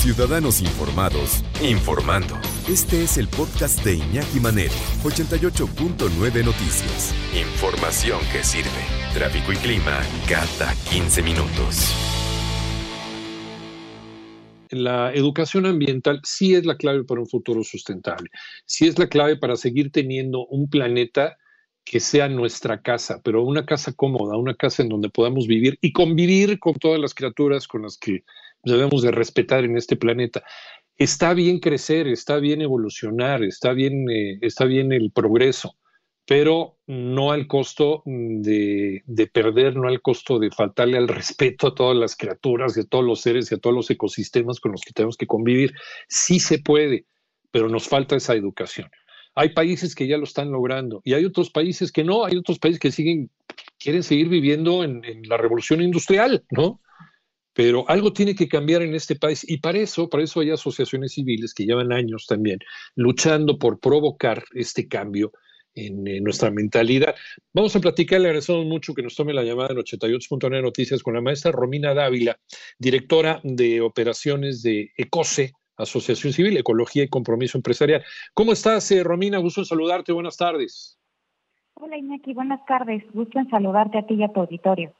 Ciudadanos Informados, informando. Este es el podcast de Iñaki Manero, 88.9 Noticias. Información que sirve. Tráfico y clima cada 15 minutos. La educación ambiental sí es la clave para un futuro sustentable, sí es la clave para seguir teniendo un planeta que sea nuestra casa, pero una casa cómoda, una casa en donde podamos vivir y convivir con todas las criaturas con las que debemos de respetar en este planeta. Está bien crecer, está bien evolucionar, está bien, eh, está bien el progreso, pero no al costo de, de, perder, no al costo de faltarle al respeto a todas las criaturas a todos los seres y a todos los ecosistemas con los que tenemos que convivir. Sí se puede, pero nos falta esa educación. Hay países que ya lo están logrando y hay otros países que no, hay otros países que siguen, quieren seguir viviendo en, en la revolución industrial, ¿no? Pero algo tiene que cambiar en este país y para eso, para eso hay asociaciones civiles que llevan años también luchando por provocar este cambio en, nuestra mentalidad. Vamos a platicar, le agradecemos mucho que nos tome la llamada en 88.9 Noticias con la maestra Romina Dávila, directora de operaciones de ECOSE, Asociación Civil, Ecología y Compromiso Empresarial. ¿Cómo estás, eh, Romina? Gusto en saludarte. Buenas tardes. Hola, Iñaki. Buenas tardes. Gusto en saludarte a ti y a tu auditorio.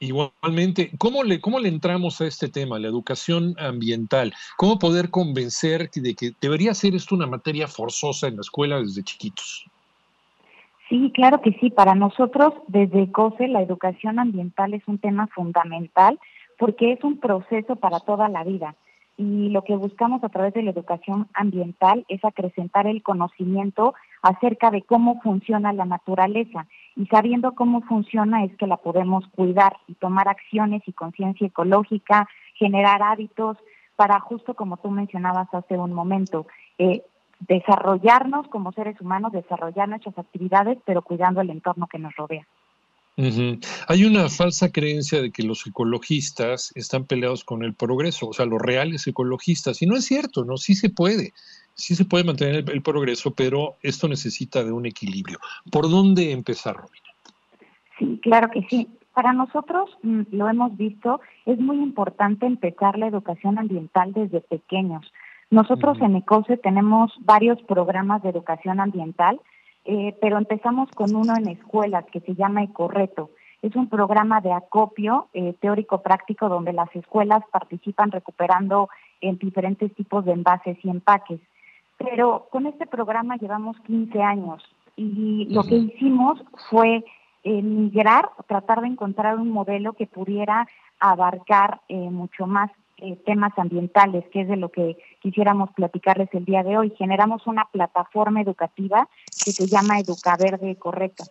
Igualmente, ¿cómo le, ¿cómo le entramos a este tema, la educación ambiental? ¿Cómo poder convencer de que debería ser esto una materia forzosa en la escuela desde chiquitos? Sí, claro que sí. Para nosotros, desde COSE, la educación ambiental es un tema fundamental porque es un proceso para toda la vida. Y lo que buscamos a través de la educación ambiental es acrecentar el conocimiento acerca de cómo funciona la naturaleza y sabiendo cómo funciona es que la podemos cuidar y tomar acciones y conciencia ecológica, generar hábitos para justo como tú mencionabas hace un momento, eh, desarrollarnos como seres humanos, desarrollar nuestras actividades, pero cuidando el entorno que nos rodea. Hay una falsa creencia de que los ecologistas están peleados con el progreso, o sea, los reales ecologistas, y no es cierto, ¿no? Sí se puede, sí se puede mantener el, el progreso, pero esto necesita de un equilibrio. ¿Por dónde empezar, Robina? Sí, claro que sí. Para nosotros, mm, lo hemos visto, es muy importante empezar la educación ambiental desde pequeños. Nosotros uh -huh. en ECOSE tenemos varios programas de educación ambiental, eh, pero empezamos con uno en escuelas que se llama Ecorreto. Es un programa de acopio eh, teórico-práctico donde las escuelas participan recuperando en diferentes tipos de envases y empaques. Pero con este programa llevamos 15 años y lo que hicimos fue eh, migrar, tratar de encontrar un modelo que pudiera abarcar eh, mucho más eh, temas ambientales, que es de lo que quisiéramos platicarles el día de hoy. Generamos una plataforma educativa que se llama Educaverde Correcto.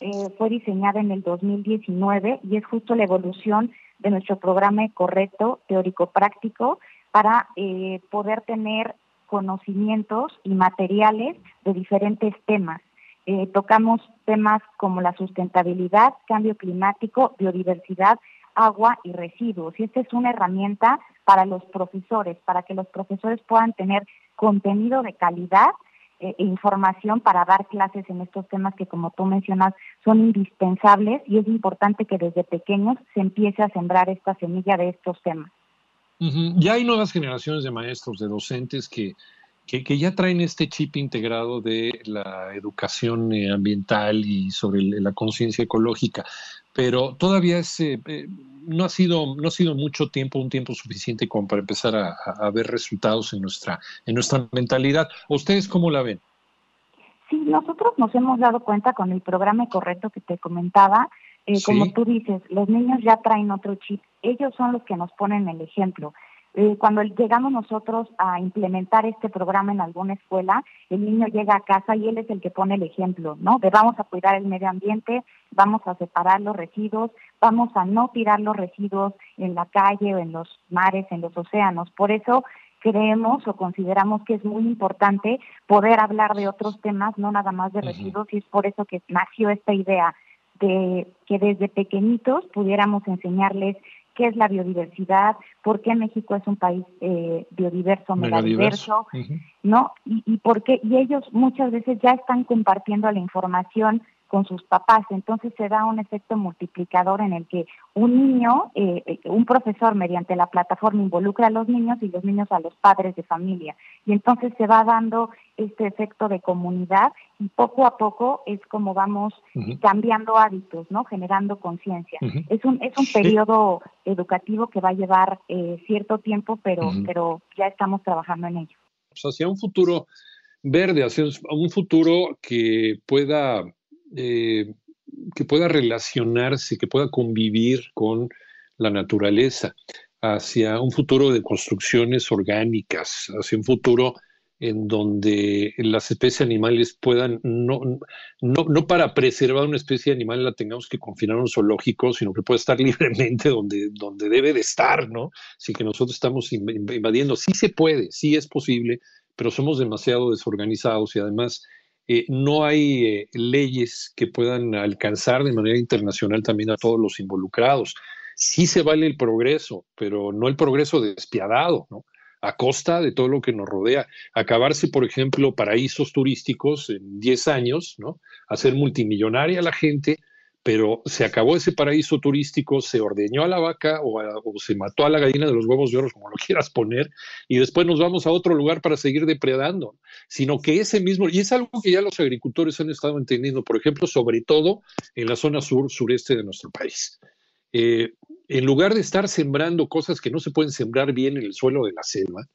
Eh, fue diseñada en el 2019 y es justo la evolución de nuestro programa correcto teórico-práctico para eh, poder tener conocimientos y materiales de diferentes temas. Eh, tocamos temas como la sustentabilidad, cambio climático, biodiversidad, agua y residuos. Y esta es una herramienta para los profesores, para que los profesores puedan tener contenido de calidad eh, e información para dar clases en estos temas que, como tú mencionas, son indispensables y es importante que desde pequeños se empiece a sembrar esta semilla de estos temas. Uh. Ya hay nuevas generaciones de maestros, de docentes que, que, que ya traen este chip integrado de la educación eh, ambiental y sobre la conciencia ecológica, pero todavía es, eh, eh, no, ha sido, no ha sido mucho tiempo, un tiempo suficiente como para empezar a, a, ver resultados en nuestra, en nuestra mentalidad. ¿Ustedes cómo la ven? Sí, nosotros nos hemos dado cuenta con el programa correcto que te comentaba, eh, sí. como tú dices, los niños ya traen otro chip, ellos son los que nos ponen el ejemplo. Eh, cuando llegamos nosotros a implementar este programa en alguna escuela, el niño llega a casa y él es el que pone el ejemplo, ¿no? De vamos a cuidar el medio ambiente, vamos a separar los residuos, vamos a no tirar los residuos en la calle o en los mares, en los océanos. Por eso creemos o consideramos que es muy importante poder hablar de otros temas, no nada más de residuos, uh -huh. y es por eso que nació esta idea de que desde pequeñitos pudiéramos enseñarles qué es la biodiversidad, por qué México es un país eh, biodiverso, megadiverso, uh -huh. ¿no? Y, y por qué, y ellos muchas veces ya están compartiendo la información con sus papás. Entonces se da un efecto multiplicador en el que un niño, eh, eh, un profesor mediante la plataforma involucra a los niños y los niños a los padres de familia. Y entonces se va dando este efecto de comunidad y poco a poco es como vamos cambiando hábitos, ¿no? Generando conciencia. Es un es un periodo educativo que va a llevar eh, cierto tiempo, pero pero ya estamos trabajando en ello. Pues hacia un futuro verde, hacia un futuro que pueda eh, que pueda relacionarse, que pueda convivir con la naturaleza, hacia un futuro de construcciones orgánicas, hacia un futuro en donde las especies animales puedan, no, no, no, para preservar una especie animal la tengamos que confinar a un zoológico, sino que pueda estar libremente donde, donde debe de estar, ¿no? Sin que nosotros estamos invadiendo. Sí se puede, sí es posible, pero somos demasiado desorganizados y además eh, no hay eh, leyes que puedan alcanzar de manera internacional también a todos los involucrados. Sí se vale el progreso, pero no el progreso despiadado, ¿no? a costa de todo lo que nos rodea. Acabarse, por ejemplo, paraísos turísticos en 10 años, ¿no? Hacer multimillonaria la gente pero se acabó ese paraíso turístico, se ordeñó a la vaca o, se mató a la gallina de los huevos de oro, como lo quieras poner, y después nos vamos a otro lugar para seguir depredando, sino que ese mismo, y es algo que ya los agricultores han estado entendiendo, por ejemplo, sobre todo en la zona sur, sureste de nuestro país. Eh, en lugar de estar sembrando cosas que no se pueden sembrar bien en el suelo de la selva,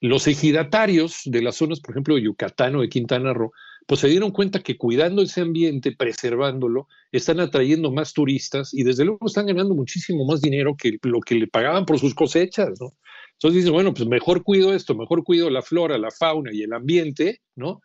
los ejidatarios de las zonas, por ejemplo, de Yucatán o de Quintana Roo, pues se dieron cuenta que cuidando ese ambiente, preservándolo, están atrayendo más turistas y desde luego están ganando muchísimo más dinero que lo que le pagaban por sus cosechas, ¿no? Entonces dicen, bueno, pues mejor cuido esto, mejor cuido la flora, la fauna y el ambiente, ¿no?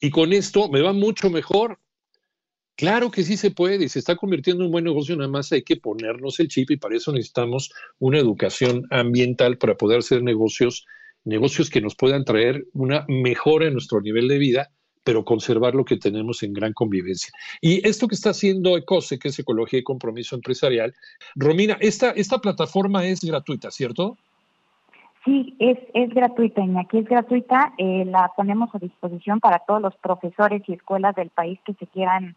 Y con esto me va mucho mejor. Claro que sí se puede y se está convirtiendo en un buen negocio, nada más hay que ponernos el chip y para eso necesitamos una educación ambiental para poder hacer negocios, negocios que nos puedan traer una mejora en nuestro nivel de vida pero conservar lo que tenemos en gran convivencia. Y esto que está haciendo ECOSE, que es Ecología y Compromiso Empresarial, Romina, esta, esta plataforma es gratuita, ¿cierto? Sí, es, es gratuita, Iñaki, es gratuita. Eh, la ponemos a disposición para todos los profesores y escuelas del país que se quieran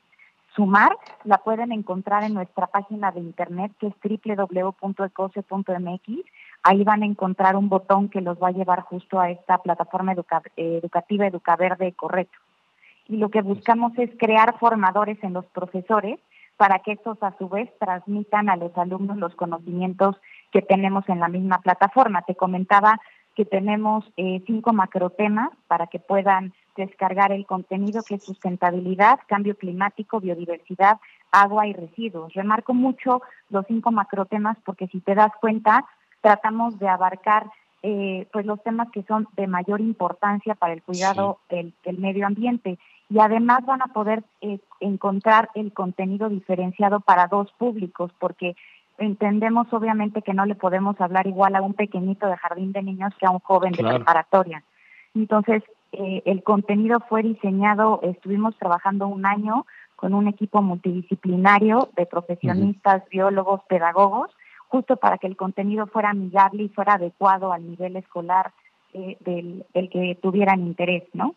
sumar. La pueden encontrar en nuestra página de internet que es www.ecose.mx. Ahí van a encontrar un botón que los va a llevar justo a esta plataforma educativa Educaverde Correcto y lo que buscamos es crear formadores en los profesores para que estos a su vez transmitan a los alumnos los conocimientos que tenemos en la misma plataforma. Te comentaba que tenemos eh, cinco macrotemas para que puedan descargar el contenido que es sustentabilidad, cambio climático, biodiversidad, agua y residuos. Remarco mucho los cinco macrotemas porque si te das cuenta, tratamos de abarcar eh, pues los temas que son de mayor importancia para el cuidado del, medio ambiente. Y además van a poder eh, encontrar el contenido diferenciado para dos públicos porque entendemos obviamente que no le podemos hablar igual a un pequeñito de jardín de niños que a un joven de preparatoria. Entonces, eh, el contenido fue diseñado, estuvimos trabajando un año con un equipo multidisciplinario de profesionistas, biólogos, pedagogos, justo para que el contenido fuera amigable y fuera adecuado al nivel escolar eh, del, que tuvieran interés, ¿no?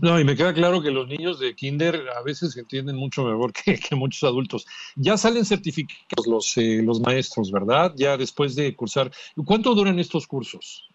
No, y me queda claro que los niños de kinder a veces entienden mucho mejor que, muchos adultos. Ya salen certificados los, eh, los maestros, ¿verdad? Ya después de cursar. ¿Cuánto duran estos cursos,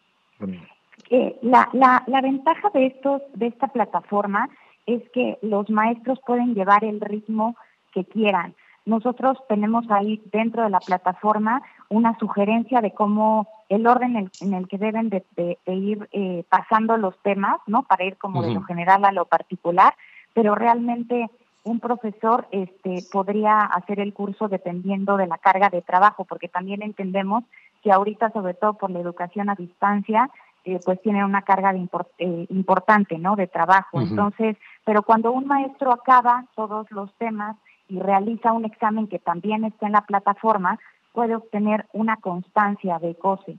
eh, la, la, la ventaja de, estos, de esta plataforma es que los maestros pueden llevar el ritmo que quieran. Nosotros tenemos ahí dentro de la plataforma una sugerencia de cómo el orden en el, que deben de, ir eh, pasando los temas, ¿no? Para ir como de lo general a lo particular, pero realmente un profesor este, podría hacer el curso dependiendo de la carga de trabajo, porque también entendemos que ahorita, sobre todo por la educación a distancia, eh, pues tiene una carga de eh, importante, ¿no? De trabajo. Entonces, pero cuando un maestro acaba todos los temas, y realiza un examen que también está en la plataforma, puede obtener una constancia de COSE.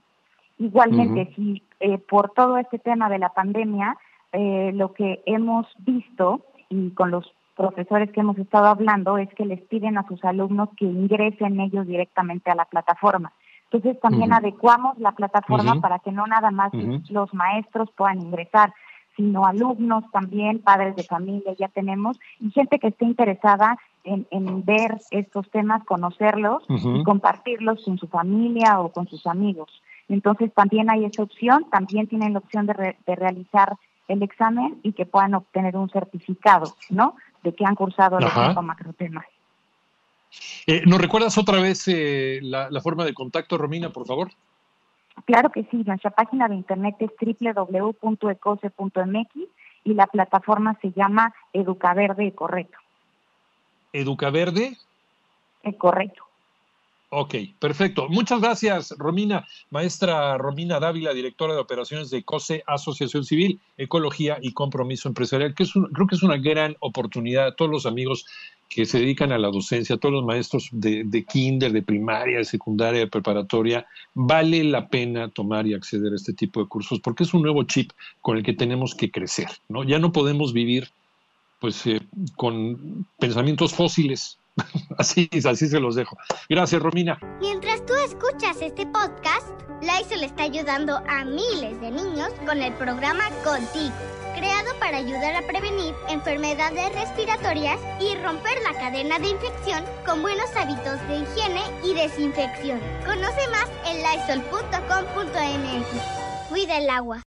Igualmente, si eh, por todo este tema de la pandemia, eh, lo que hemos visto y con los profesores que hemos estado hablando es que les piden a sus alumnos que ingresen ellos directamente a la plataforma. Entonces también adecuamos la plataforma para que no nada más los maestros puedan ingresar, sino alumnos también, padres de familia, ya tenemos, y gente que esté interesada en, ver estos temas, conocerlos y compartirlos con su familia o con sus amigos. Entonces también hay esa opción, también tienen la opción de, realizar el examen y que puedan obtener un certificado, ¿no? De que han cursado los cinco macrotemas. Eh, ¿Nos recuerdas otra vez eh, la, la, forma de contacto, Romina, por favor? Claro que sí, nuestra página de internet es www.ecose.mx y la plataforma se llama Educaverde Correcto. ¿Educaverde? Correcto. Ok, perfecto. Muchas gracias, Romina. Maestra Romina Dávila, directora de operaciones de COSE, Asociación Civil, Ecología y Compromiso Empresarial, que es creo que es una gran oportunidad a todos los amigos que se dedican a la docencia, todos los maestros de, de kinder, de primaria, de secundaria, de preparatoria. Vale la pena tomar y acceder a este tipo de cursos porque es un nuevo chip con el que tenemos que crecer. ¿no? Ya no podemos vivir pues, eh, con pensamientos fósiles así, así se los dejo. Gracias, Romina. Mientras tú escuchas este podcast, Lysol está ayudando a miles de niños con el programa Contigo, creado para ayudar a prevenir enfermedades respiratorias y romper la cadena de infección con buenos hábitos de higiene y desinfección. Conoce más en lysol.com.mx. Cuida el agua.